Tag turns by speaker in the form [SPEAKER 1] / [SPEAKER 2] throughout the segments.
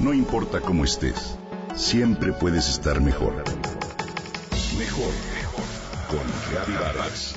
[SPEAKER 1] No importa cómo estés, siempre puedes estar mejor. Mejor, mejor. Con Reavivadas.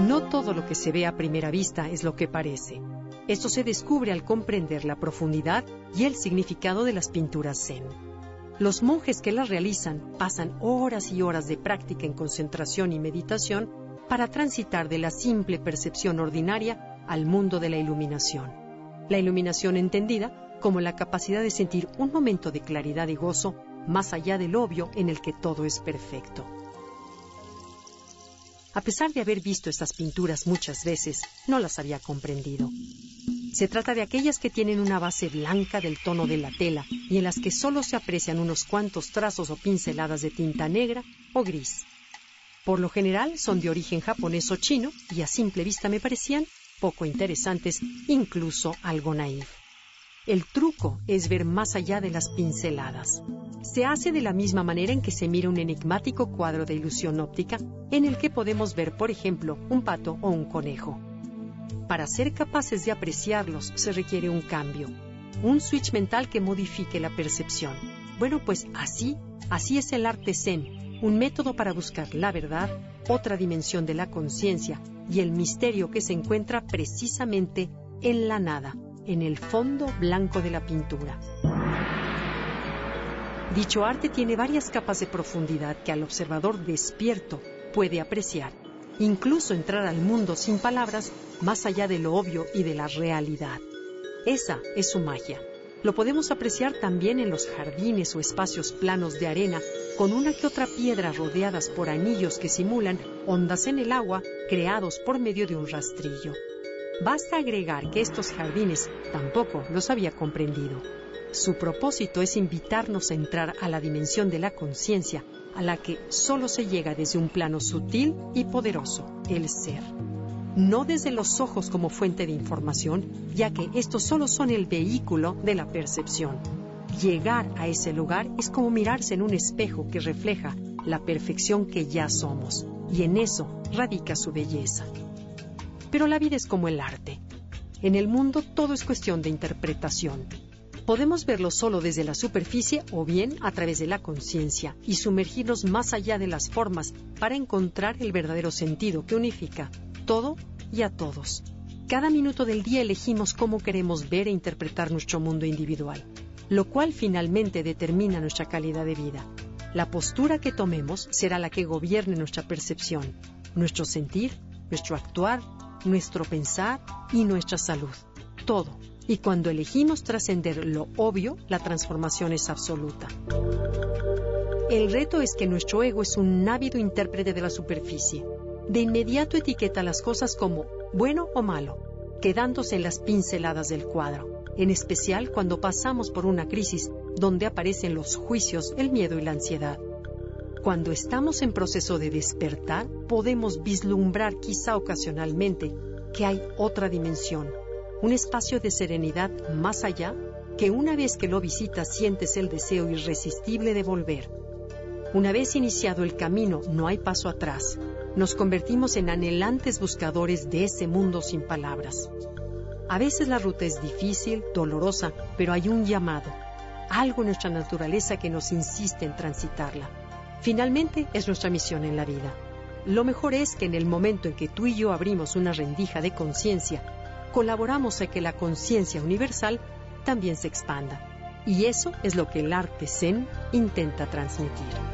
[SPEAKER 2] No todo lo que se ve a primera vista es lo que parece. Esto se descubre al comprender la profundidad y el significado de las pinturas zen. Los monjes que las realizan pasan horas y horas de práctica en concentración y meditación para transitar de la simple percepción ordinaria al mundo de la iluminación. La iluminación entendida como la capacidad de sentir un momento de claridad y gozo más allá del obvio en el que todo es perfecto. A pesar de haber visto estas pinturas muchas veces, no las había comprendido. Se trata de aquellas que tienen una base blanca del tono de la tela y en las que solo se aprecian unos cuantos trazos o pinceladas de tinta negra o gris. Por lo general son de origen japonés o chino y a simple vista me parecían poco interesantes, incluso algo naif. El truco es ver más allá de las pinceladas. Se hace de la misma manera en que se mira un enigmático cuadro de ilusión óptica en el que podemos ver, por ejemplo, un pato o un conejo. Para ser capaces de apreciarlos se requiere un cambio, un switch mental que modifique la percepción. Bueno, pues así, así es el arte zen, un método para buscar la verdad, otra dimensión de la conciencia y el misterio que se encuentra precisamente en la nada, en el fondo blanco de la pintura. Dicho arte tiene varias capas de profundidad que al observador despierto puede apreciar, incluso entrar al mundo sin palabras más allá de lo obvio y de la realidad. Esa es su magia. Lo podemos apreciar también en los jardines o espacios planos de arena, con una que otra piedra rodeadas por anillos que simulan ondas en el agua creados por medio de un rastrillo. Basta agregar que estos jardines tampoco los había comprendido. Su propósito es invitarnos a entrar a la dimensión de la conciencia, a la que solo se llega desde un plano sutil y poderoso, el ser. No desde los ojos como fuente de información, ya que estos solo son el vehículo de la percepción. Llegar a ese lugar es como mirarse en un espejo que refleja la perfección que ya somos, y en eso radica su belleza. Pero la vida es como el arte. En el mundo todo es cuestión de interpretación. Podemos verlo solo desde la superficie o bien a través de la conciencia y sumergirnos más allá de las formas para encontrar el verdadero sentido que unifica todo y a todos. Cada minuto del día elegimos cómo queremos ver e interpretar nuestro mundo individual, lo cual finalmente determina nuestra calidad de vida. La postura que tomemos será la que gobierne nuestra percepción, nuestro sentir, nuestro actuar, nuestro pensar y nuestra salud. Todo y cuando elegimos trascender lo obvio, la transformación es absoluta. El reto es que nuestro ego es un ávido intérprete de la superficie. De inmediato etiqueta las cosas como bueno o malo, quedándose en las pinceladas del cuadro, en especial cuando pasamos por una crisis donde aparecen los juicios, el miedo y la ansiedad. Cuando estamos en proceso de despertar, podemos vislumbrar quizá ocasionalmente que hay otra dimensión, un espacio de serenidad más allá que una vez que lo visitas sientes el deseo irresistible de volver. Una vez iniciado el camino, no hay paso atrás. Nos convertimos en anhelantes buscadores de ese mundo sin palabras. A veces la ruta es difícil, dolorosa, pero hay un llamado, algo en nuestra naturaleza que nos insiste en transitarla. Finalmente es nuestra misión en la vida. Lo mejor es que en el momento en que tú y yo abrimos una rendija de conciencia colaboramos a que la conciencia universal también se expanda. Y eso es lo que el arte zen intenta transmitir.